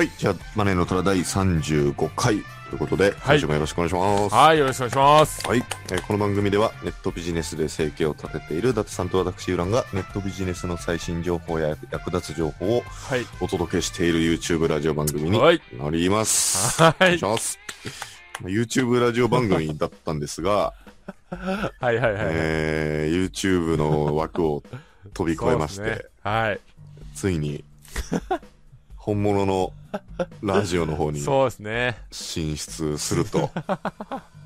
はい、じゃあ、マネーの虎第35回。ということで、今週もよろしくお願いします。はい、よろしくお願いします。はい、えーこの番組ではネットビジネスで生計を立てている伊達さんと私、ウランがネットビジネスの最新情報や役立つ情報をはい。お届けしている YouTube ラジオ番組にはい。なります。はいお願いし。ます。まあ YouTube ラジオ番組だったんですが、はいはいはい。えー YouTube の枠を飛び越えまして、ねはい。ついに本物のラジオの方にそうですね。進出すると、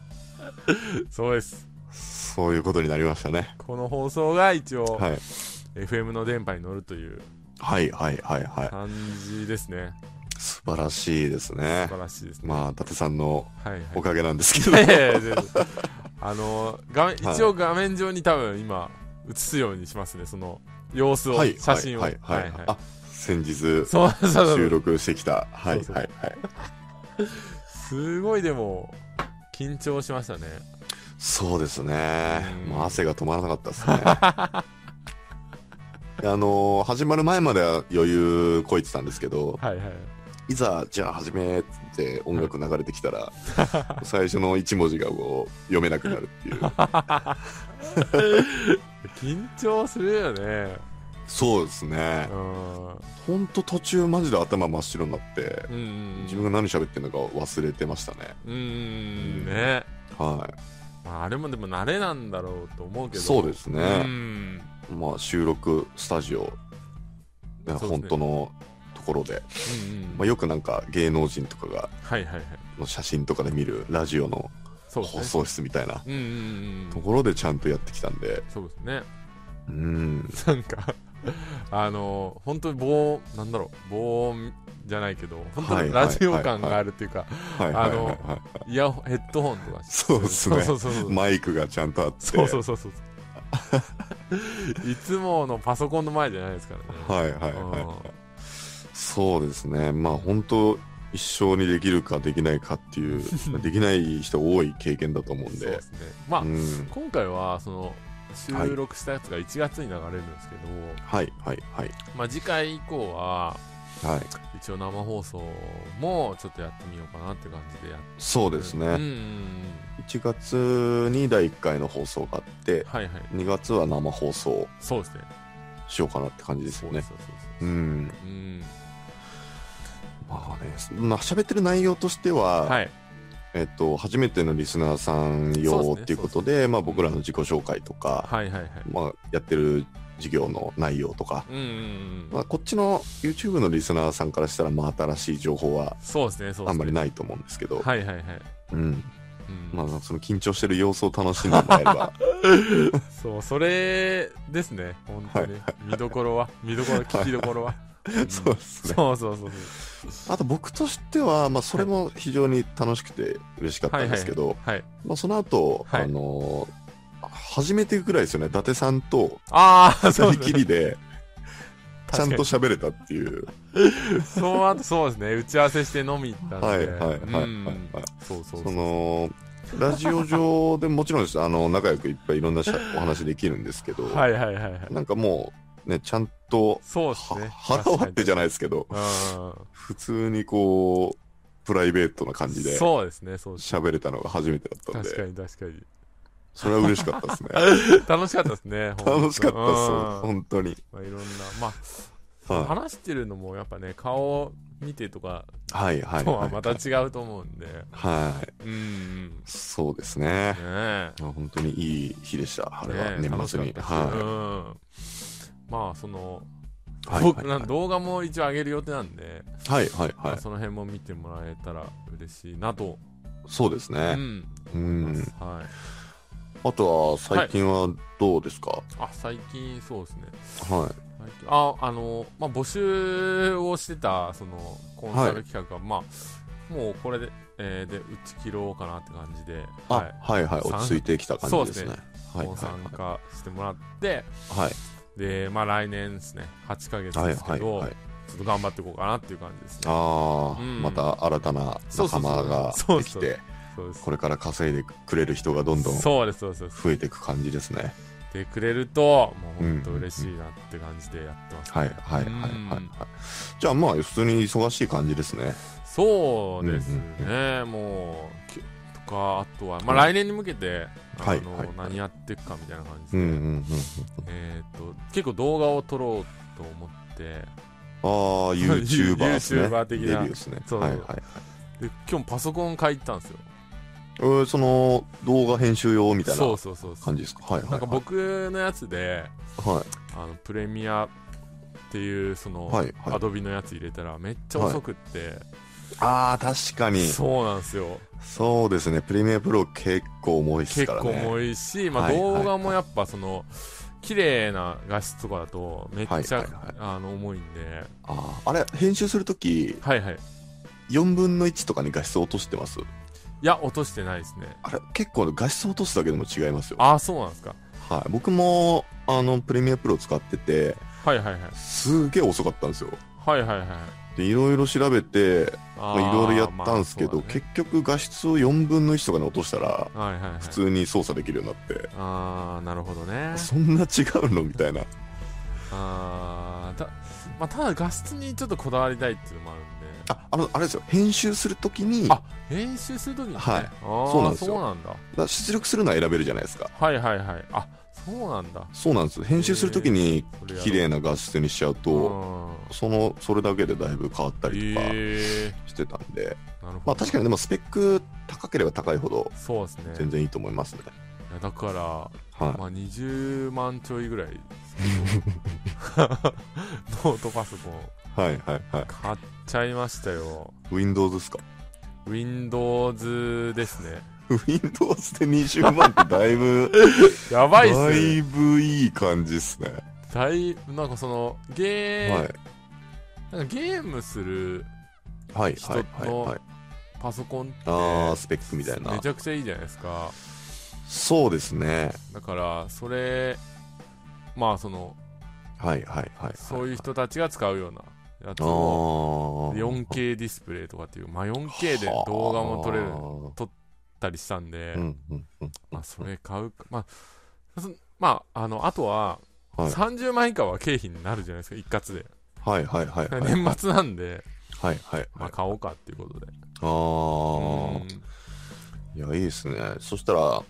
そうです。そういうことになりましたね。この放送が一応、はい。FM の電波に乗るというはいはいはいはい。感じですね。素晴らしいですね素。晴らしいですね。まあ、伊達さんのはいはい。おかげなんですけど。いやいやいあの画面、はい一応画面上に多分今映すようにしますねその様子を、はい、写真をはい、はい、はい。あ、先日そうそうそう収録してきた。はい、はい、はい。すごいでも緊張しましたねそうですね。うんもう汗が止まらなかったですね。あのー始まる前までは余裕こいてたんですけど、はいはいいざ、じゃあ始めって音楽流れてきたら、最初の一文字がこう読めなくなるっていう。緊張するよねそうですね。う。ん。ほんと途中マジで頭真っ白になって、うんうん自分が何喋ってるのか忘れてましたね。うんうんね、はまあ、あれもでも慣れなんだろうと思うけい。ど。そうですうね。ん。まあ収録スタジオ、ね本当のところで、うんうん。まあ、よくなんか芸能人とかがはいはいはい。の写真とかで見るラジオの放送室みたいなところでちゃんとやってきたんで、そうですね。うん、なんかあの本当に防音なんだろう防音じゃないけど本当はいにラジオ感があるっていうか、あのはい。イヤホンヘッドホンとかそうっすね。そうそうそうそうマイクがちゃんとあって、そうそうそうそう。いつものパソコンの前じゃないですからね。はいはいはい。うん。そうですね。まあ本当一生にできるかできないかっていう、できない人多い経験だと思うんで。そうで、すね。まあ、うん、今回はその収録したやつが1月に流れるんですけど、はいはいはい。まあ、次回以降ははい。一応生放送もちょっとやってみようかなって感じでやってそうですね。うんうんうん。1月に第1回の放送があって、はいはい。2月は生放送。そうですね。しようかなって感じですよね。そうそうそううん。うん。まあね、まあ喋ってる内容としては、はいえっと、初めてのリスナーさん用っていうことで、まあ僕らの自己紹介とか、はいはいはい。まあやってる事業の内容とか、うんうんうんまあこっちの YouTube のリスナーさんからしたら、まあ新しい情報はあんまりないと思うんですけど、はいはいはい、うん。うん。まあその緊張してる様子を楽しんでもらえれば、そうそれですね本当に、見どころは見どころ聞きどころは、んそうですね。そうそうそうあと僕としては、まあそれも非常に楽しくて嬉しかったんですけど、はいまあその後、はい。あのー初めてぐらいですよね、伊達さんとああそうきりで、ちゃんと喋れたっていう。そうあとそうですね。打ち合わせして飲み行ったんで。はいはいはいはいうん。はいそうそうそう。その、ラジオ上でもちろんです。あの、仲良くいっぱいいろんなお話できるんですけど、はいはいはいはい。なんかもう、ね、ちゃんと、はそうですね。腹割ってじゃないですけど、うん。普通にこう、プライベートな感じでそうですねそう喋れたのが初めてだったん確かで、に確かに。それは嬉しかったですね。楽しかったですね 楽しかったです、うん。本当に。まあ、いろんなまあは話してるのもやっぱね顔見てとかいはいはい。とはまた違うと思うんで。はい。うんうん。そうですね。ね本当にいい日でした、あれは、ねえ年末に。はうんまあそのい。はい僕はない動画も一応上げる予定なんで、はいはいはい。まあその辺も見てもらえたら嬉しいなと、そうですね。うんうん。はい、あとは、最近はどうですか？あ最近そうですねはい。ああの、まあ、募集をしてたそのコンサル企画が、まあもうこれで,、えーで打ち切ろうかなって感じで、あ、はいはい。さん落ち着いてきた感じですね。はいもう参は加してもらって、いはい。はい。で、まあ来年ですね、8ヶ月はいですけど、はいはい。ちょっと頑張っていこうかなっていう感じですね。ああ、うんまた新たな仲間ができて。これから稼いでくれる人がどんどん増そうです、そうです。そうですえていく感じですね。でくれると、もう本当嬉しいなって感じでやってます、ねはいはいはいはい、うんはい。じゃあまあ普通に忙しい感じですね。そうですね、うんもう、きとか、あとは、まあ来年に向けて、あの、はいはい何やっていくかみたいな感じで。えっ、と、結構動画を撮ろうと思って、ああ、YouTuber ですね。YouTuber 的なね。そうはいはいはい。で、今日パソコン買い行ったんですよ。えーその動画編集用みたいなそうそうそうそう。感じですか？はいはい、はい。なんか僕のやつで、はい。あの、プレミアっていう、その、はいはいアドビのやつ入れたらめっちゃ遅くって、ああ、確かに。そうなんですよ。そうですね。プレミアプロ結構重いです結からね。構重いし、まあ、はいはい動画もやっぱその綺麗な画質とかだとめっちゃ、はいはいはいあの重いんでああ、あれ、編集するとき、はいはい4分の1とかに画質落としてます？いや落としてないですねあれ、結構画質落とすだけでも違いますよ。ああそうなんですかはい。僕も、あの、プレミアプロ使ってて、はいはいはいすげえ遅かったんですよ。はいはいはいで、いろいろ調べて、いろいろやったんですけど、まあそう結局画質を4分の1とかに落としたら、はいはいはい。普通に操作できるようになって、ああなるほどね。そんな違うの？みたいな。ああた,、まあ、ただ画質にちょっとこだわりたいっていうのもあるんで。あ、あの、あれですよ。編集するときに、あ編集するときにね、はい。そうなんですよ。そうなんだ。出力するのは選べるじゃないですか。はいはいはい。あそうなんだ。そうなんです。編集するときに綺麗な画質にしちゃうと、う。んその、それだけでだいぶ変わったりとかえ。してたんで、まあ確かにでもスペック高ければ高いほどそうですね。全然いいと思いますね。だから、はまあ、20万ちょいぐらい ノートパソコン。い。はいはいはい。買っちゃいましたよ。Windows ですか？Windows ですね Windows で20万ってだいぶ、やばいっすだねいぶいい感じっすね。だいなんかそのゲー、はい。なんかゲームするはい人はいはいのはい。パソコンってああ、スペックみたいなめち。ゃくちゃいいじゃないですかそうですね。だからそれまあそのはいはいはい。そういう人たちが使うようなやつあをー 4K ディスプレイとかっていう、まあ、4K で動画も撮れるたりしたんで、うんうんうん。まあ、それ買うか、まあ、そまあ、あの、あとは、はい30万以下は経費になるじゃないですか、一括で。はいはいはいはい。年末なんで、はいはいまあ、はい。買おうかっていうことで。ああ。いや、いいですね。そしたら、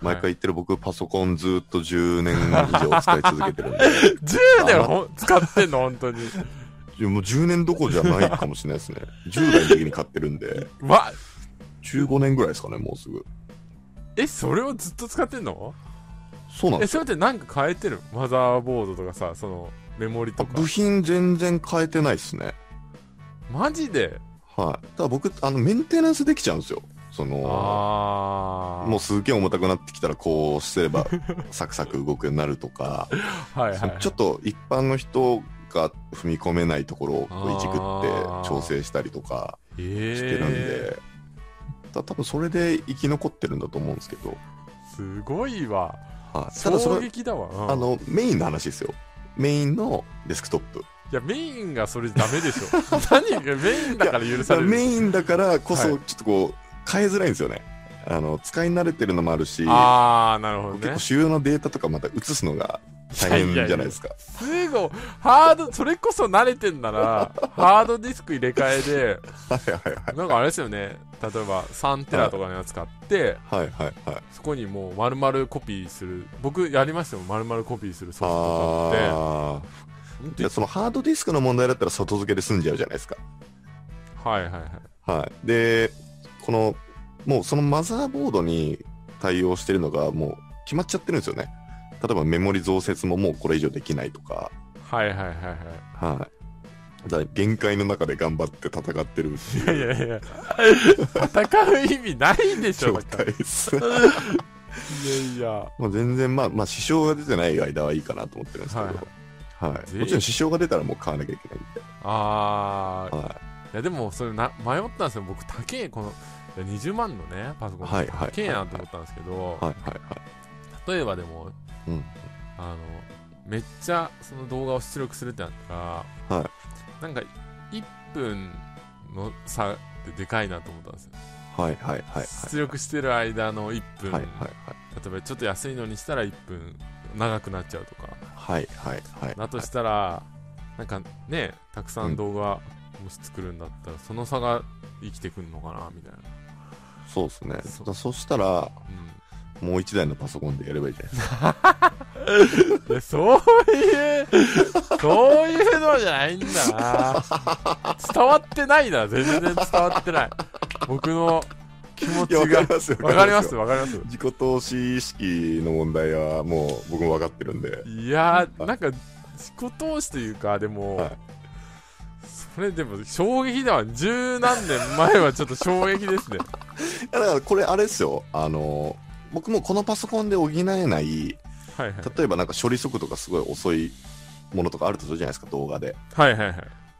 毎回言ってる僕、パソコンずっと10年以上使い続けてるんで、10年ほん使ってんの、本当に。もう10年どころじゃないかもしれないですね。10代の時に買ってるんで、わ、15年ぐらいですかね、もうすぐ。え、それをずっと使ってんの？え、そうなんですよ。それってなんか変えてるマザーボードとかさ、その、メモリとか。部品全然変えてないですね。マジで？はい。ただ僕、あの、メンテナンスできちゃうんですよ。その、あー。もうすげえ重たくなってきたらこうすれば サクサク動くようになるとか、はいはい、そのちょっと一般の人が踏み込めないところをこういじくって調整したりとかえしてるんで、た多分それで生き残ってるんだと思うんですけど、すごいわ。はい、ただそ衝れ撃だわ。うんあのメインの話ですよメインのデスクトップいや、メインがそれダメでしょ。何がメインだから許される。メインだからこそはいちょっとこう変えづらいんですよねあの使い慣れてるのもあるしあー、なるほどね結構。主要なデータとかまた移すのが大変じゃないですか。すごい、ハード、それこそ慣れてんなら、ハードディスク入れ替えで、はいはいはい。なんかあれですよね、例えば3テラとかのやつ買って、はい。はいはいそこにもう丸々コピーする、僕やりましたよ、丸々コピーするソフトとかって。あ本あそのハードディスクの問題だったら外付けで済んじゃうじゃないですか。はいはいはい。はい。でこのもうそのマザーボードに対応してるのがもう決まっちゃってるんですよね例えばメモリ増設ももうこれ以上できないとか。はいはいはいはい。はい。だ限界の中で頑張って戦ってるっていやいいうやいや、戦う意味ないでしょ、状態です。いやいや、もう全然まあまあ支障が出てない間はいいかなと思ってるんですけど、はいはい。ぜもちろん支障が出たらもう買わなきゃいけないんで、あー、はい。やでもそれな迷ったんですよ。僕高えこのいや20万のねパソコンはいはい高えなと思ったんですけど、いはいはいはい。例えばでもうんあのめっちゃその動画を出力するってなったら、はなんか1分の差ってでかいなと思ったんですよ。はいはいはいはい。出力してる間の1分、はいはいはい。例えばちょっと安いのにしたら1分長くなっちゃうとか、はいはいはい。だとしたら、なんかね、たくさん動画もし作るんだったら、その差が生きてくるのかな、みたいな。そうですね。そそしたら、うんもう一台のパソコンでやればいいじゃないですか。でそういう、そういうのじゃないんだな。伝わってないな、全然伝わってない。僕の気持ちいや、わかがり。ますよ。わかりますよわかります自己投資意識の問題はもう僕も分かってるんで。いやー、なんか、自己投資というか、でも、はいそれでも衝撃だわ。十何年前はちょっと衝撃ですね。だからこれあれですよ。あの、僕もこのパソコンで補えない、はいはい。例えばなんか処理速度がすごい遅いものとかあるとするじゃないですか、動画で。はいはいはい。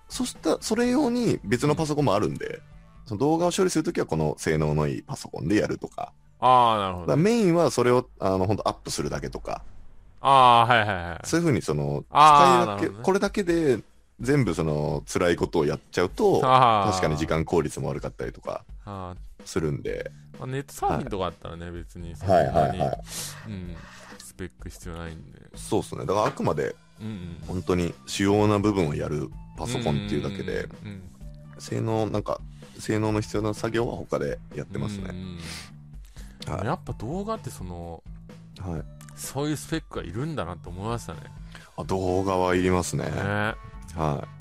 そしたそれ用に別のパソコンもあるんで、その動画を処理するときはこの性能のいいパソコンでやるとか。ああ、なるほど。メインはそれを、あの、本当アップするだけとか。ああー、はいはいはい。そういうふうにその、使いだけ、ねこれだけで全部その辛いことをやっちゃうと、確かに時間効率も悪かったりとかあするんで。ー、まあ、ネットサーフィンとかあったらね、別にそんはないに、はいはい。うん、スペック必要ないんで。そうですね。だからあくまで。本当に主要な部分をやるパソコンっていうだけで、うんうん性能、なんか、性能の必要な作業は他でやってますね。うんうんはいやっぱ動画ってその、はい。そういうスペックがいるんだなって思いましたね。あ動画はいりますね。ねはい。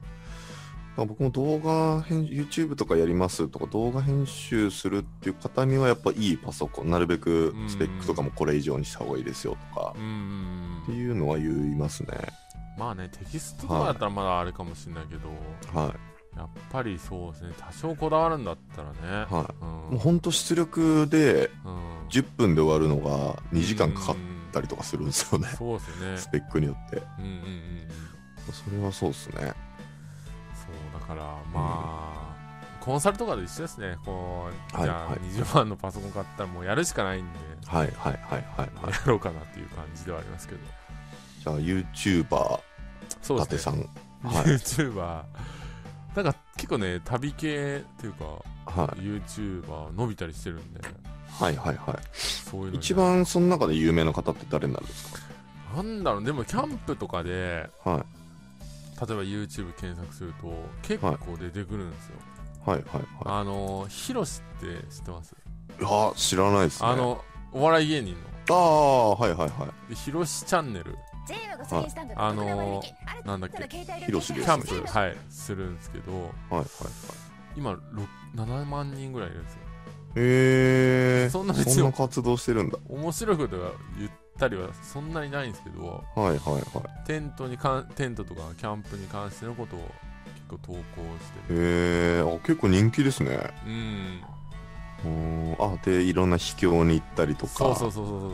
だから僕も動画編、YouTube とかやりますとか、動画編集するっていう方には、やっぱいいパソコン、なるべくスペックとかもこれ以上にした方がいいですよとかっていうのは言いますね。まあね、テキストとかだったらまだあれかもしれないけど、はい。やっぱりそうですね、多少こだわるんだったらね。はい。うんもうほんと出力でうん10分で終わるのが2時間かかっうんたりとかするんですよね。そうですよねス。ペックによって。うんうんうんうん。それはそうですね。から、まあ、コンサルとかと一緒ですね。こう、じゃあはいはい20万のパソコン買ったらもうやるしかないんで、はいはいはいはい、はい。やろうかなっていう感じではありますけど。じゃあ YouTuber、そうですね。さん。はい。YouTuber、なんか結構ね、旅系っていうか、はい。YouTuber 伸びたりしてるんで、はいはいはい。そういう一番その中で有名な方って誰になるんですなんだろう、でもキャンプとかで、かはい。例えば YouTube 検索すると、結構出てくるんですよ。はいはいはあの、ヒロシって知ってます？い。いや、知らないですね。あ、の、お笑い芸人ああ、はいはいはい。の、ヒロシチャンネル、あのーなんだっけ？キャンプ、はい、するんですけど、はいはいはい。今、ろ7万人ぐらいいるんですよ。へえ。そんな別にそんな活動してるんだ。面白いことが言ったりはそんなにないんですけど、はいはいはい。テントにかん、テントとかキャンプに関してのことを結構投稿してる。へえ。あ、結構人気ですね。うん。うーん。あ、で、いろんな秘境に行ったりとか。そうそうそうそうそう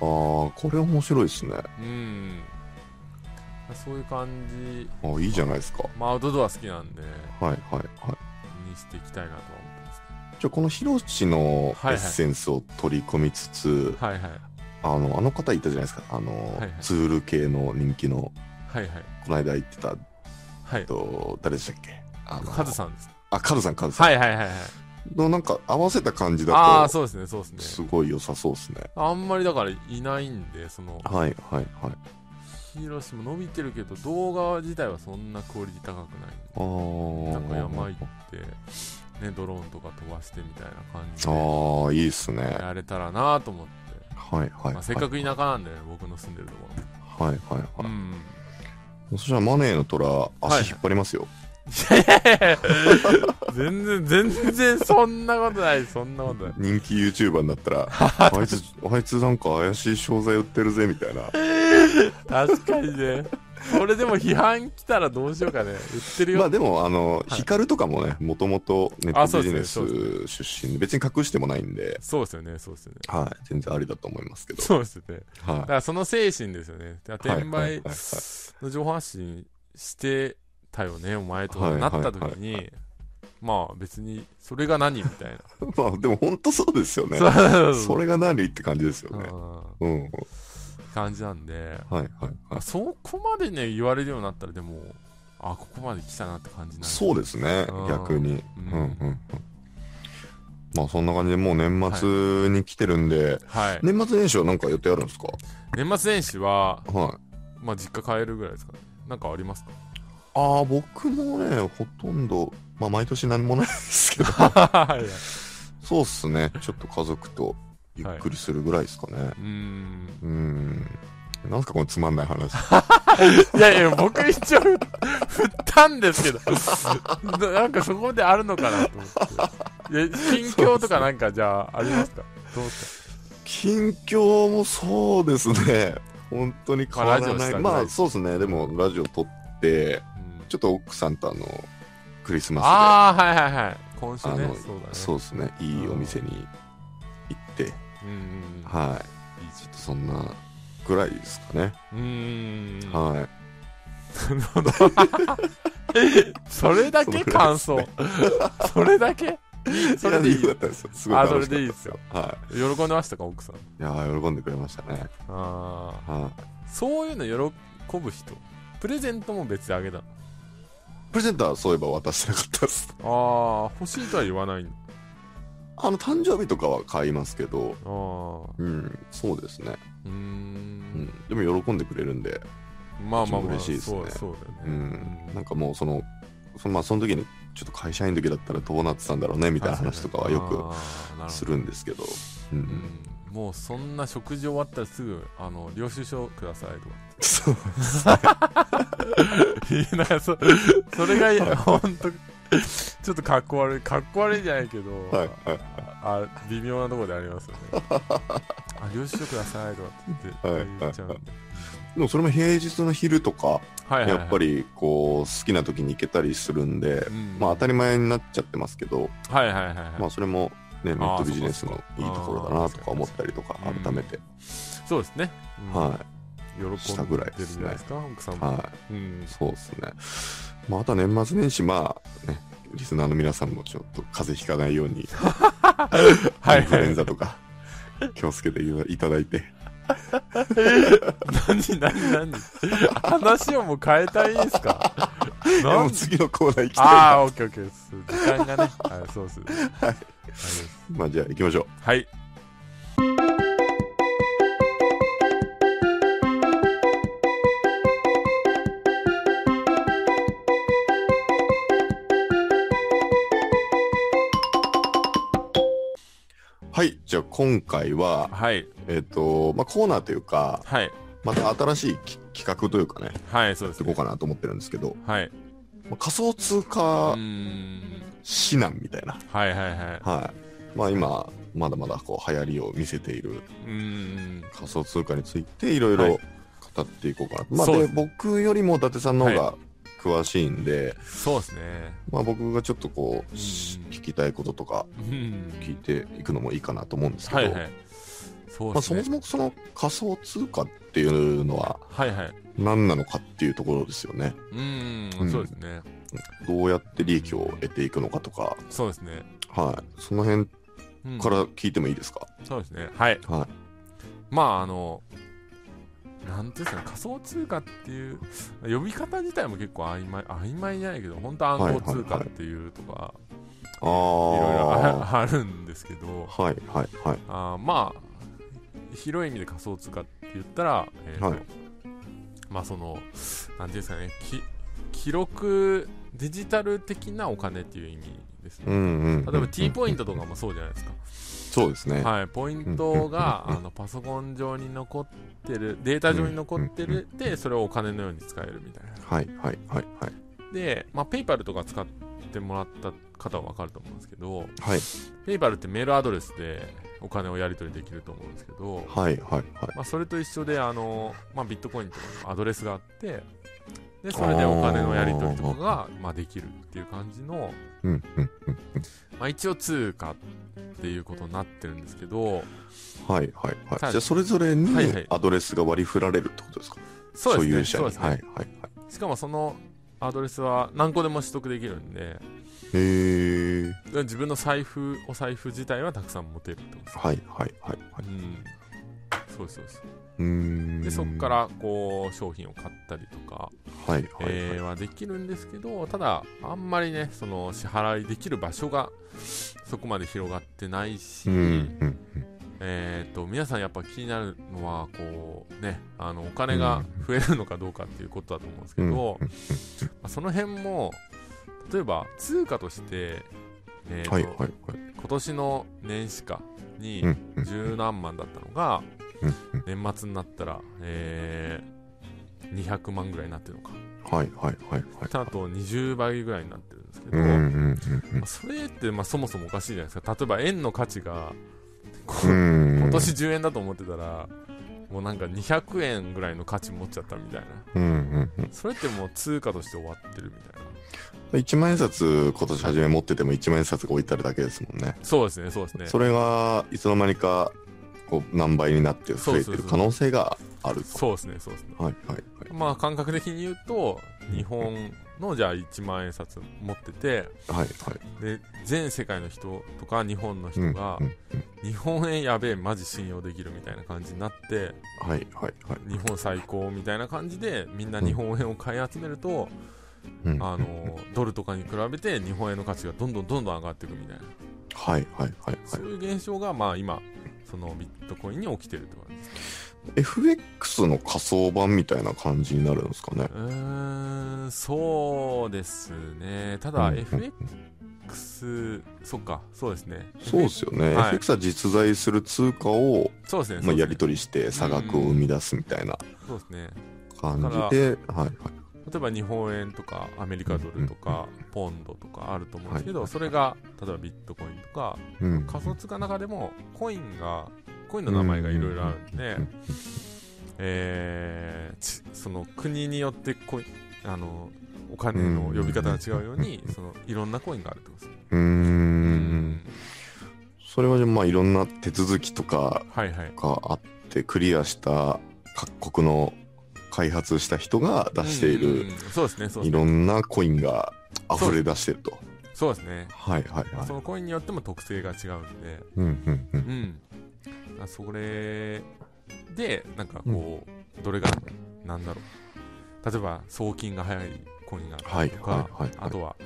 そう。ああ、これ面白いですね。うん。そういう感じ、あ、いいじゃないですか。まあ、アウトドア好きなんで、はいはいはい。にしていきたいなとは思ってます。じゃあこのヒロシのエはいはいッセンスを取り込みつつ、はいはい。あの、あの方いたじゃないですか。あの、はいはいツール系の人気の、はいはい。この間言ってた、はい。と、誰でしたっけ？あのカズさんです。あ、カズさん、カズさん。はいはいはいはい。のなんか合わせた感じだと、ああ、そうですね、そうですね。すごい良さそうですね。あんまりだからいないんで、その、はいはいはい。ヒロシも伸びてるけど、動画自体はそんなクオリティ高くない。あーなんか山行って、ね、ドローンとか飛ばしてみたいな感じでああ、いいっすね。はいやれたらなと思って、はいはい。まあ、せっかく田舎なんでね、僕の住んでるとこはいはいろ。はい。うん。そしたらマネーの虎、足引っ張りますよ。いやい全然、全然そんなことない、そんなことない。人気 YouTuber になったら、あいつ、あいつなんか怪しい商材売ってるぜ、みたいな。確かにね。これでも批判来たらどうしようかね。売ってるよ。まあでも、あの、いヒカルとかもね、もともとネットビジネス出身で、別に隠してもないんで、そうですよね、そうですよね。はい、全然ありだと思いますけど。そうですよね。だはからその精神ですよね。転売の情報発信してたよね、お前となった時に、まあ別に、それが何みたいな。い。まあでも本当そうですよね。それが何って感じですよね。あうん。感じなんで、はいはいはい。そこまでね、言われるようになったら、でも、あ、ここまで来たなって感じになる。そうですねうん、逆に。ううんんうんうん。まあそんな感じでもう年末に来てるんで、はい。年末年始はなんか予定あるんですか？年末年始は、はい。まあ、実家帰るぐらいですかね。なんかありますか？ああ、僕もね、ほとんど、まあ毎年何もないですけど、は い。そうっすね。ちょっと家族とゆっくりするぐらいですかね。うーん。うーん。なんすかこのつまんない話。いやいや、僕一応振ったんですけど、なんかそこであるのかなと思って。近況とかなんかじゃあありますか？どうです近況もそうですね。本当に変わらない。まあまあそうですね。でもラジオ撮って、か、うんちょっと奥さんとあの、クリスマスで、ああ、はいはいはい。今週ね。そうですね。いいお店にはい。ちょっとそんなぐらいですかね。はい。なるほど。それだけ感想。それだけいいそれでいいですよ。すごいあ、それでいいですよ。は喜んでましたか、奥さん？い。いやー喜んでくれましたね。あはあ。そういうの喜ぶ人。プレゼントも別であげたの？い。プレゼントはそういえば渡してなかったです。ああ、欲しいとは言わないんだ。あの、誕生日とかは買いますけど、ああ。うん、そうですね。うんん。でも喜んでくれるんで、まあまあまあ、嬉しいですねそうだね。ん。なんかもうその、そのまあその時に、ちょっと会社員の時だったらどうなってたんだろうね、みたいな話とかはよくするんですけど、う。うんんもうそんな食事終わったらすぐ、あの、領収書くださいとか。そう。いやそそれがいや、ほんと、ちょっとかっこ悪い、かっこ悪いじゃないけど、はいはいあ微妙なところでありますよね。あ、領収書くださいとかって言って、はい言っちゃうんで。でもそれも平日の昼とか、はいはい、はい。やっぱりこう好きな時に行けたりするんで、うん、まあ当たり前になっちゃってますけど、はいはいはいはい。まあそれもね、ネットビジネスのいいところだなとか思ったりとか改めて、そうですね。うんは喜んしたぐらいですねんじゃないですか、奥さんい、も。はい、うん。そうですね。まああとは年末年始、まあね、リスナーの皆さんもちょっと風邪ひかないように、はいインフルエンはい。ザとか気をつけていただいて、何何何？話をもう変えたいんですか？もう次のコーナー行きたいあなあ、オッケーオッケーです。時間がね。はい、そうです。はい。まあじゃあ行きましょう。はい。はい、じゃあ今回は、はい。えっ、と、まあコーナーというか、はい。また新しいき企画というかね、はい、そうですやっていこうかなと思ってるんですけど、はい。まあ仮想通う貨。指南みたいな。はいはいはい。はい。まあ今、まだまだこう流行りを見せている。仮想通貨についていろいはいろ語っていこうかな。まあでね僕よりも伊達さんの方が詳しいんで、そうですね。まあ僕がちょっとこう、うん聞きたいこととかうん。聞いていくのもいいかなと思うんですけど、はいはい。そうまあ、ですね。そもそもその仮想通貨っていうのははいはい。何なのかっていうところですよね。うー、うんんそうですね。どうやって利益を得ていくのかとか、そうですね。はい。その辺うんから聞いてもいいですか、そうですね。はい。はい。まあ、あの、なんていうんですかね、仮想通貨っていう、呼び方自体も結構曖昧、曖昧じゃないけど、本当暗号通貨っていうとか、あいろいろあああるんですけど、はいはいはい。あーまあ、広い意味で仮想通貨って言ったら、えーとはいまあその、なんていうんですかね、き記録、デジタル的なお金っていう意味ですね。うんうん、うん。例えば T ポイントとかもそうじゃないですか。そうですね。はい、ポイントがあのパソコン上に残ってる、データ上に残ってる、で、それをお金のように使えるみたいな。はいはいはいはい。で、まあ、ペイパルとか使ってもらった方はわかると思うんですけど、はいペイパルってメールアドレスでお金をやり取りできると思うんですけど、はいはいはい。まあ、それと一緒で、あの、まあ、ビットコインとかのアドレスがあって、で、それでお金のやり取りとかが、まあ、できるっていう感じの、うんうんうん。まあ、一応通貨っていうことになってるんですけど、はいはいはい。じゃあそれぞれにはいはいアドレスが割り振られるってことですか、そうですね。所有者に。そうですね。はいはいはい。しかもそのアドレスは何個でも取得できるんで、へえ。自分の財布、お財布自体はたくさん持てるってことです。はいはいはいはい。うん。そうです、そうです。でそこからこう商品を買ったりとか、はいはいはい、えーはできるんですけどただあんまりねその支払いできる場所がそこまで広がってないし、うんうんえー、と皆さんやっぱ気になるのはこう、ね、あのお金が増えるのかどうかっていうことだと思うんですけど、うんまあその辺も例えば通貨として、えーとはいはいはい。今年の年始かに十何万だったのがうん年末になったら、えー200万ぐらいになってるのかはいはいはいはいあと20倍ぐらいになってるん。ですけど、それってまあそもそもおかしいじゃないですか例えば円の価値が今年10円だと思ってたらもうなん。か200円ぐらいの価値持っちゃったみたいなそれってもう通貨として終わってるみたいな1万円札今年初め持ってても1万円札が置いてあるだけですもん。ねそうですねそうですねそれがいつの間にかこう何倍になって増えてる可能性があると。そうですねそうですね。はいはいはい。まあ感覚的に言うと日本のじゃあ1万円札持っててはいはい。で全世界の人とか日本の人うんがうんうん。日本円やべえマジ信用できるみたいな感じになってはいはいはい。日本最高みたいな感じでみんな日本円を買い集めると、うん。あのドルとかに比べて日本円の価値がどんどんどんどん上がっていくみたいな、はいはいはい。そういう現象がまあ今そのビットコインに起きてるって感じです FX の仮想版みたいな感じになるんですかね。うーんそうですね。ただうん FX そっかそうですね。そうですよね、はい。FX は実在する通貨を、そうですねまあ、やりり取りして差額を生み出すみたいなそうですね。感じで、はいはい、例えば日本円とかアメリカドルとかポンドとかあると思うんですけど、はい。それが例えばビットコインとかうん。仮想通貨の中でもコインがコインの名前がいろいろあるんで、うんえーちその国によってコインあのお金の呼び方が違うように、そのいろんなコインがあるってことですね。うーん。それはじゃあまあいろんな手続きとか。があってクリアした各国の開発した人が出しているうんそうですね、そうですね。いろんなコインが溢れ出してるとそうですね。はいはいはいそのコインによっても特性が違うんで、うんうんううんん。あそれで、なんかこう、どれが、なんだろう。例えば、送金が早いコインがあったりとか、はいはいはいはいあとは、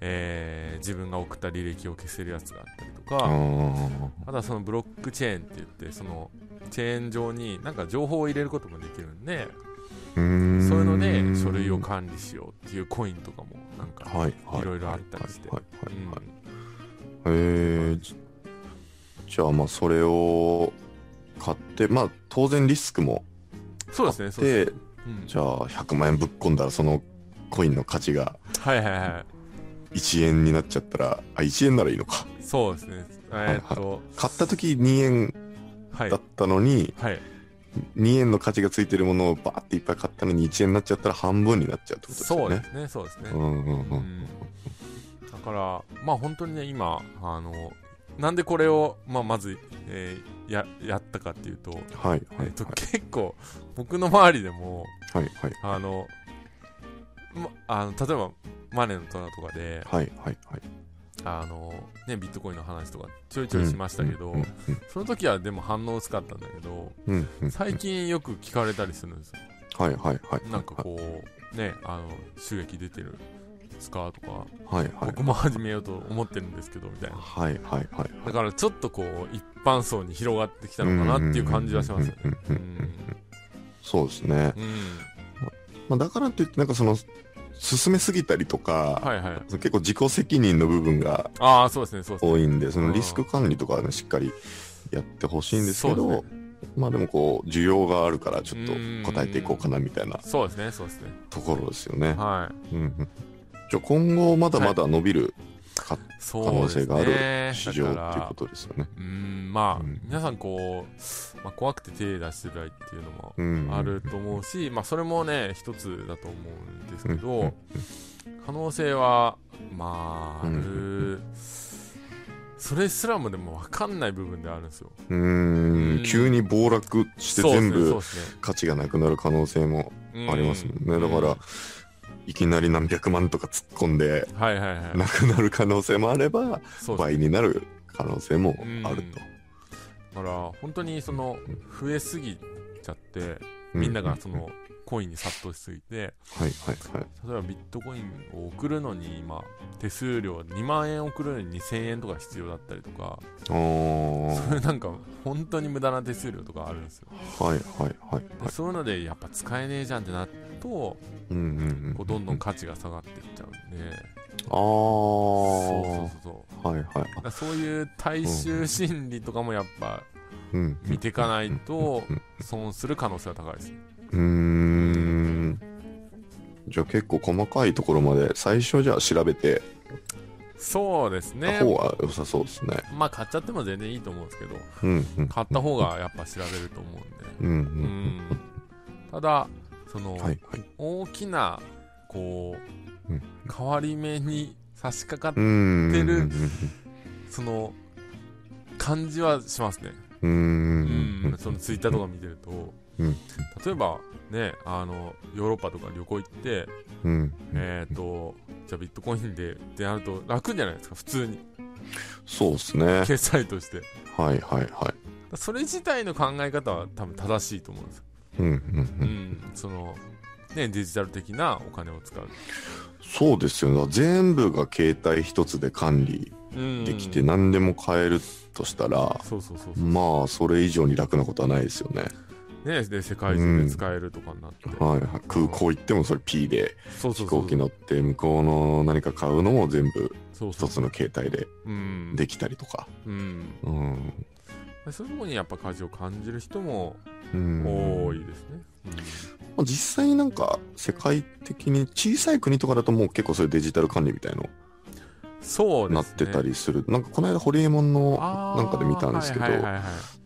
えー自分が送った履歴を消せるやつがあったりとあか、ーあとはそのブロックチェーンって言って、そのチェーン上になんか情報を入れることもできるんで、そういうので書類を管理しようっていうコインとかもなんか、はいはいいろいろあったりしてへえじじゃあまあそれを買ってまあ当然リスクもそうですね、そうですでね。うんじゃあ100万円ぶっ込んだらそのコインの価値がはいはいは1円になっちゃったらあ1円ならいいのかい。そうですね。えーっと、買った時2円はいだ。ったのに、はい。2円の価値がついてるものをバーっていっぱい買ったのに1円になっちゃったら半分になっちゃうってことですよね。そうですね、そうですね。うんうんうんうん。だから、まあ本当にね、今、あの、なんでこれを、まあ、まず、えーややったかっていうと、はいはいえっと結構僕の周りでもはいはいあの、ま、あの例えばマネーの虎とかではいはいはいあの、ね、ビットコインの話とかちょいちょいしましたけど、その時はでも反応薄かったんだけど最近よく聞かれたりするんですよ。はいはいはい。なんかこうねあの収益出てるんですかとかはいはい。僕も始めようと思ってるんですけどみたいな。はいはいはいだからちょっとこう一般層に広がってきたのかなっていう感じはしますよね。そうですね、うん。まあ、だからといってなんかその進めすぎたりとか、はいはい。結構自己責任の部分がああそうですねそうですね。多いんでそのリスク管理とかはねしっかりやってほしいんですけどまあでもこう需要があるからちょっと答えていこうかなみたいなそうですねそうですね。ところですよね。うん。じゃあ今後まだまだ伸びる可能性があるね市場っていうことですよね。うんまあ、うん。皆さんこう、まあ、怖くて手出しづらいっていうのもうんあると思うし、まあそれもね一つだと思うんですけど、うん。うん。可能性はまあある、うん。それすらもでも分かんない部分であるんですよ。うん。ん。急に暴落して全部そうですね価値がなくなる可能性もうんありますもんね。だから、いきなり何百万とか突っ込んではいはいはいなくなる可能性もあれば倍になる可能性もあると。だから本当にその増えすぎちゃって、みんながそのコインに殺到しすぎて、はいはいはい。例えばビットコインを送るのに今、手数料2万円送るのに2000円とか必要だったりとか、あーそれなんか本当に無駄な手数料とかあるんですよ。はいはいはいはい。でそういうのでやっぱ使えねえじゃんってなると、うんうんうん。こうどんどん価値が下がっていっちゃうんで、あそうそうー。そうそう。はいそういう大衆心理とかもやっぱうん。見ていかないとうん損する可能性は高いです。うーん。じゃあ結構細かいところまで最初じゃあ調べてそうですたね。方が良さそうですね。まあ買っちゃっても全然いいと思うんですけど、うんうん。買った方がやっぱ調べると思うんで。うんう。うんん。ただ、その、はいはい。大きな、こう、うん変わり目に差し掛かっ。てるうんその、感じはしますね。うんん。そのツイッターとか見てると、うん例えばね、あの、ヨーロッパとか旅行行って、うん。えっ、と、じゃあビットコインでってなると楽じゃないですか、普通に。そうですね。決済として。はいはいはい。それ自体の考え方は多分正しいと思うんですよ。うんうんううん。ん。その、ね、デジタル的なお金を使う。そうですよね。全部が携帯一つで管理うん。できて何でも買えるとしたら、そうそうそうそう。まあそれ以上に楽なことはないですよね。ね、で、世界中で使えるとかになって。はいはい。空港行ってもそれ P で飛そうそうそう。行機乗って向こうの何か買うのも全部一つの携帯でうん。できたりとか。うん。うん。でそういうところにやっぱ価値を感じる人もうん多いですね。まあ実際なんか世界的に小さい国とかだともう結構そういうデジタル管理みたいのそうね。なってたりする。なんかこの間ホリエモンのなんかで見たんですけど、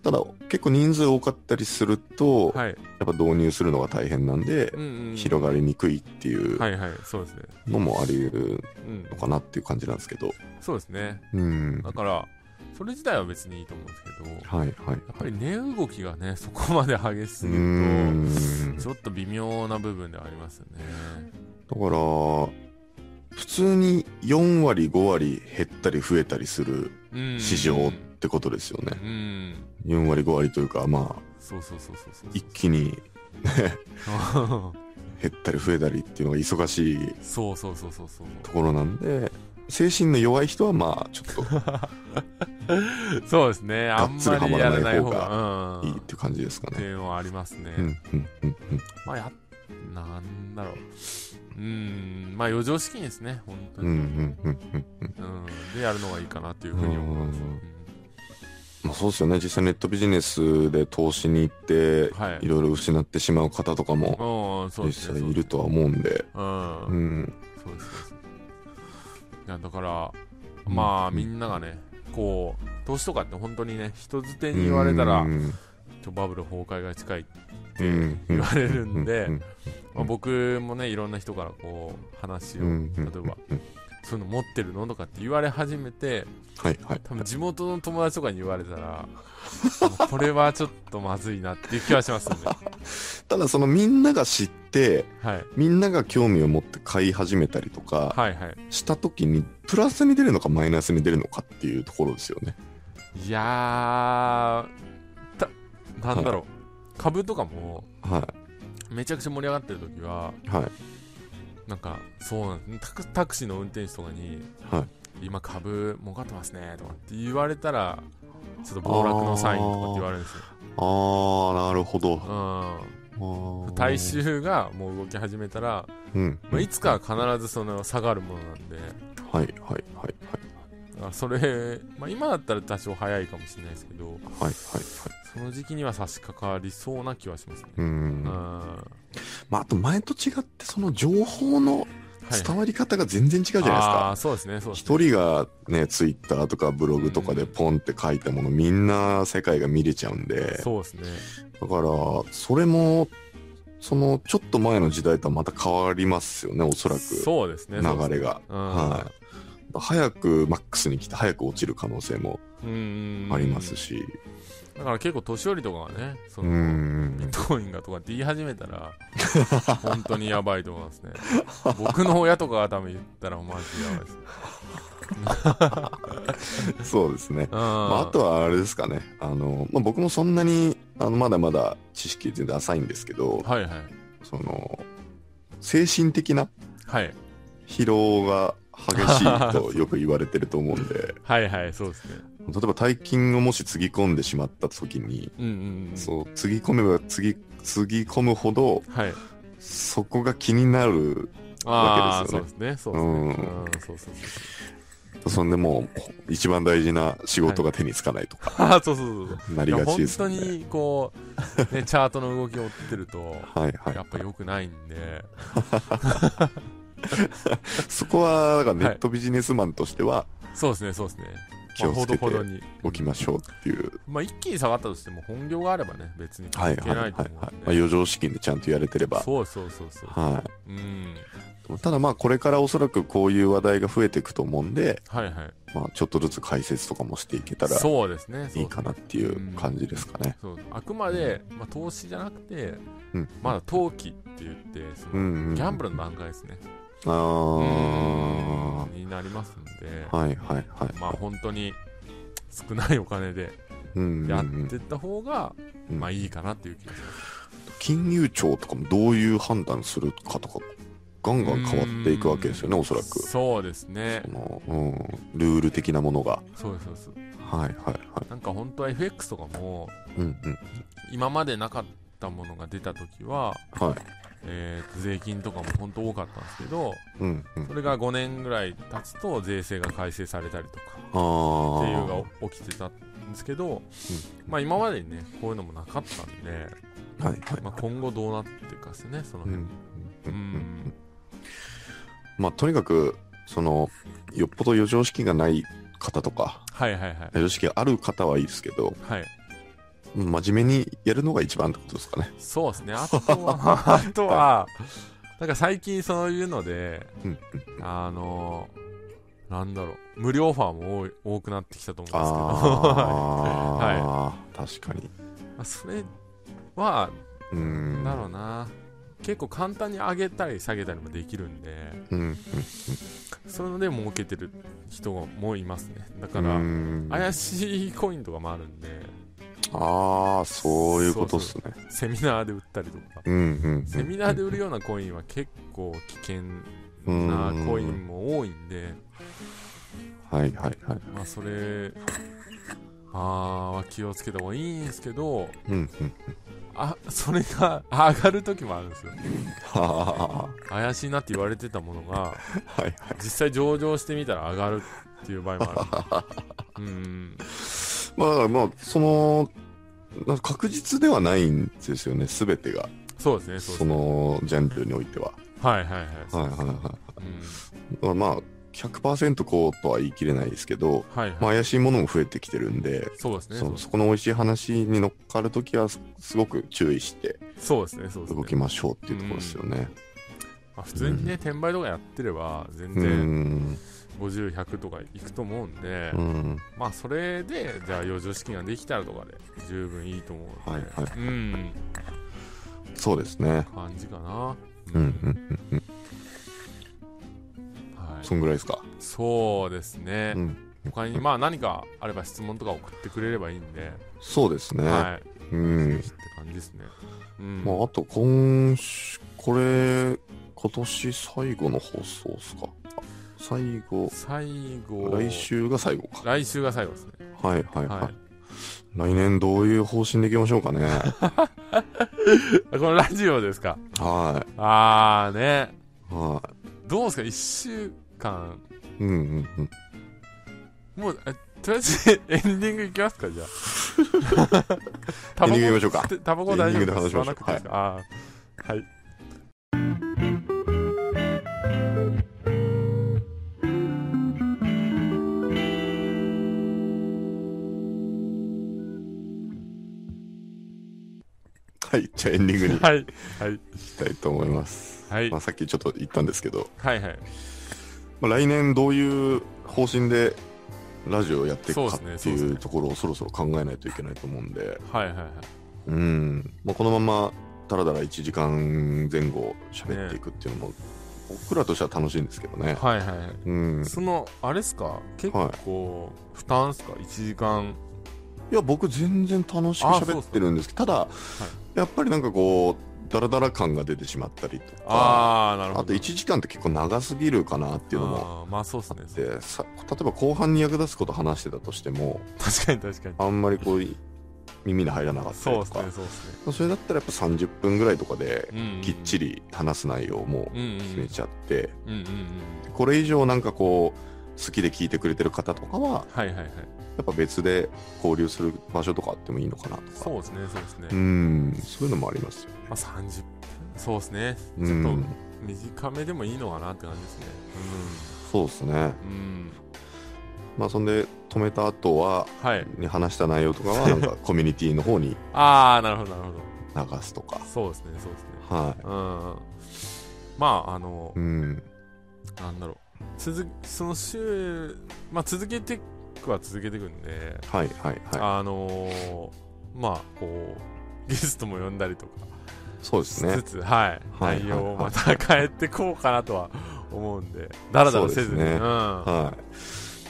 ただ結構人数多かったりすると、はい。やっぱ導入するのが大変なんで、うんうん。広がりにくいっていうはいはい、そうですね。のもあり得るうんの。かなっていう感じなんですけど。そうですね。うん。だから、それ自体は別にいいと思うんですけど、やはいはい。っぱり値動きがね、そこまで激しすうぎるん。と、ちょっと微妙な部分ではありますよね。だから、普通に4割5割減ったり増えたりするうん。市場ってことですよねう。ん。4割5割というか、まあ、そうそうそうそうそう。一気に 減ったり増えたりっていうのが忙しいそうそうそうそうそう。精神の弱い人はまあ、ちょっと そうですね。あんまりやらない方が。いいっていう感じですかね。はありますね。うん、うん、うん、うん。まあや、なんだろう。うん、まあ余剰資金ですね、本当うん、うに。ん、うん、うん。うん。でやるのがいいかなっていうふうに思います。まあそうですよね。実際ネットビジネスで投資に行って、はいいろいろ失ってしまう方とかも実。際いるとは思うんで、うん。うん。そうです、そうです。いや、だから、まあ、うん。みんながね、こう、投資とかって本当にね、人づてに言われたらう、ん。ちょバブル崩壊が近いってうん。言われるんでう、まあ、僕もね、いろんな人からこう、話を、うん。例えば、そういうの持ってるの？とかって言われ始めて、はいはい。多分地元の友達とかに言われたら、これはちょっとまずいなっていう気はしますよね。ただそのみんなが知って、はい。みんなが興味を持って買い始めたりとかはいはい。した時に、プラスに出るのかマイナスに出るのかっていうところですよね。いやー、た、なんだろう。株とかも、はめちゃくちゃ盛り上がってる時は、い。はい。なんか、そうなんタクタクシーの運転手とかに、はい。今株儲かってますね、とかって言われたら、ちょっと暴落のサインとかって言われるんですよ。あー、なるほど。うん。大。衆がもう動き始めたら、うん。まあ、いつかは必ずその下がるものなんで、はいはいはいはい。だからそれ、まあ、今だったら多少早いかもしれないですけど、はいはいはい。その時期には差し掛かりそうな気はしますね。う。うんん。まあ、あと前と違って、その情報のはい伝わり方が全然違うじゃないですあかあ、。そうですね、そうですね。一人がね、ツイッターとかブログとかでポンって書いたもの、みんな世界が見れちゃうんで、そうですね。だから、それも、その、ちょっと前の時代とはまた変わりますよね、おそらく。そうですね。流れが。うんは早くマックスに来て早く落ちる可能性もうん。ありますし、だから結構年寄りとかがねそうのビッん。トコインがとかって言い始めたら本当にやばいと思いますね。僕の親とかが多分言ったらマジでやばいです。そうですね。うん。まあ、あとはあれですかね。あの、まあ、僕もそんなに、あの、まだまだ知識全然浅いんですけど、はいはい。その、精神的なはい。疲労が激しいとよく言われてると思うんで、はいはいそうですね。例えば大金をもしつぎ込んでしまった時に、うんうんうん。そう、つぎ込めばつぎ、つぎ込むほど、はい。そこが気になる。わけですですね。そうですね。うん。うんそうそうそう。そんでもう、一番大事な仕事が手につかないとか、ああそうそうそうそう。なりがちですね。本当にこう、ね、チャートの動きを追ってると はいはい。やっぱ良くないんでそこは、だからネットビジネスマンとしてはそうですねそうですね気をつけておきましょうっていう。まあ一気に下がったとしても本業があればね別にはい関係ないいはいははい。まあ、余剰資金でちゃんとやれてれば。そうそうそうそうはい。うんただまあこれからおそらくこういう話題が増えていくと思うんで、はいはいまあちょっとずつ解説とかもしていけたらそうですねいいかなっていう感じですかね。そうあくまで、まあ、投資じゃなくて、うんまだ投機って言ってその、うんうん。ギャンブルの段階ですねああ。になりますんではいはいはい。まあ本当に少ないお金でやってった方が、うんまあいいかなっていう気がします金融庁とかもどういう判断するかとか、ガンガン変わっていくわけですよね、おそらく。そうですねその、うん、ルール的なものが。そうですそうですはいはいはい。なんか本当は FX とかもうんうん。今までなかったものが出た時は、はい。えーと税金とかも本当多かったんですけどうんうん。それが5年ぐらい経つと税制が改正されたりとか。っていうのが起きてたんですけど、まあ今までにねこういうのもなかったんで、はいはい。まあ、今後どうなっていくかですねそのうん辺、うんうんうんまあとにかく、その、よっぽど余剰資金がない方とか、はいはいはい余剰資金がある方はいいですけど、はい真面目にやるのが一番ってことですかね。そうですね あとはあとはなんか最近そういうのでうんうん。あのなんだろう無料オファーも多い多くなってきたと思うんですけどああ、確かに。まあそれはうん。だろうな結構簡単に上げたり下げたりもできるんでうん。うん。そういうので儲けてる人もいますねだかうらん怪しいコインとかもあるんでああ、そういうことっすね。セミナーで売ったりとかうんうんうん。セミナーで売るようなコインは結構危険うんなコインも多いんではいはいはい。まあそれあー気をつけた方がいいんですけどうんうん。あそれが上がる時もあるんですよは怪しいなって言われてたものがあ、はいはい。実際上場してみたら上がるっていう場合もある うんまあまあ、その、確実ではないんですよね、すべてが。そうですねそね。のジャンルにおいては。はいはいはい、はいはいはい。うん、まあ、100%こうとは言い切れないですけど、はいはい、まあ、怪しいものも増えてきてるんで、そうですねそそこの美味しい話に乗っかるときはすすごく注意してそうですねそうですね。動きましょうっていうところですよね。まあ、普通にね、転売とかやってれば全う然ん。50100とかいくと思うんで、うん。まあそれでじゃあ余剰資金ができたらとかで十分いいと思うはいはい。うんそうですね。感じかなうんうんうんうん。はい、そんぐらいですか？そうですね、うん。他にまあ何かあれば質問とか送ってくれればいいんで、そうですね。はいうん。って感じですねうん、まあ、あと今週、これ、今年最後の放送ですか？あ最後、最後。来週が最後か。来週が最後ですね。はいはいはい。はい。来年どういう方針でいきましょうかね。あ このラジオですか？はああね。い。はどうですか？1週間。い。うんうんうん。もうえとりあえず エンディングいきますか？じゃあ。タエンディングバコ行きましょうか。タバコ大丈夫で話し吸わましょう。なくていいですか、ああはいはい。じゃあエンディングに行はいはい。きたいと思います。はい。まあさっきちょっと言ったんですけど、はいはい。まあ、来年どういう方針でラジオをやっていくかっていうところをそろそろ考えないといけないと思うんで、はいはいはい。うん、まあ、このままだらだら1時間前後喋っていくっていうのも、僕らとしては楽しいんですけどね。はいはいはい。うん、そのあれっすか？結構負担っすか？1時間いや僕全然楽しく喋ってるんですけどただ、やっぱりなんかこうダラダラ感が出てしまったりとかああなるほど。あと1時間って結構長すぎるかなっていうのもあーまあそうっすね。でさ例えば後半に役立つこと話してたとしても確かに確かに。あんまりこう耳に入らなかったそうっすりとかねそうっすね。それだったらやっぱ30分ぐらいとかでうんきっちり話す内容も決めちゃって、これ以上なんかこう好きで聞いてくれてる方とかははいはいはいやっぱ別で交流する場所とかあってもいいのかなとか。そうですねそうですね。うんそういうのもありますよね。まあ30分そうですね。うちょっとん短めでもいいのかなって感じですね。そうですね。うん。うんまあそんで止めた後ははい。に話した内容とかはなんか コミュニティの方にああなるほどなるほど。流すとか。そうですねそうですね。はうん。まああのいうん。なんだろう。続その週まあ続けていくは続けていくんではいはいはあのーまあこうゲストも呼んだりとかいそうですね。しつつ、はい、はい内容をまた変えてこうかなとは思うんで、だらだらせずに、ね。うん、は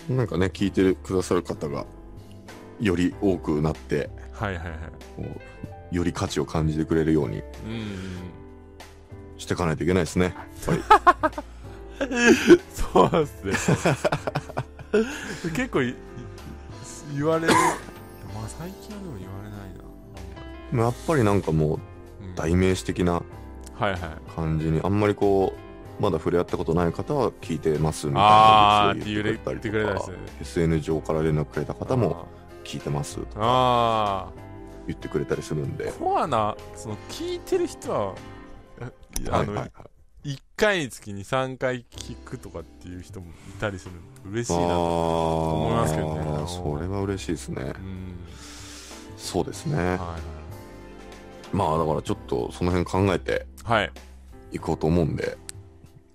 い。なんかね聞いてくださる方がより多くなってはいはいはい。より価値を感じてくれるようにうんしていかないといけないですね。はい。うん、そうですね。結構言われる、まあ最近はでも言われないな。やっぱりなんかもううん代名詞的なはいはい。感じにあんまりこうまだ触れ合ったことない方は聞いてますみたいなあーって言ってくれれたりとかたりする。SN 上から連絡くれた方も聞いてますとかあ言ってくれたりするんで。あ、コアな、その聞いてる人は、あの、はいはいはい。1回につきに3回聞くとかっていう人もいたりするの嬉しいなと。思いますけどねそれは嬉しいですねうん。そうですねはいまあだからちょっとその辺考えてはい。はい。いこうと思うんで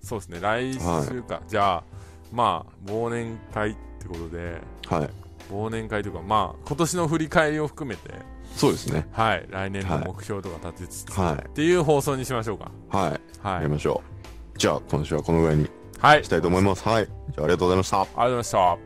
そうですね、来週か。じゃあ、まあ、忘年会ってことで、はい忘年会というか、まあ、今年の振り返りを含めて、そうですねはい、来年の目標とか立てつつ、はいっていう放送にしましょうか。はいはい。やりましょうじゃあ今週はこのぐらいにはい。したいと思いますはいじゃあありがとうございましたありがとうございました。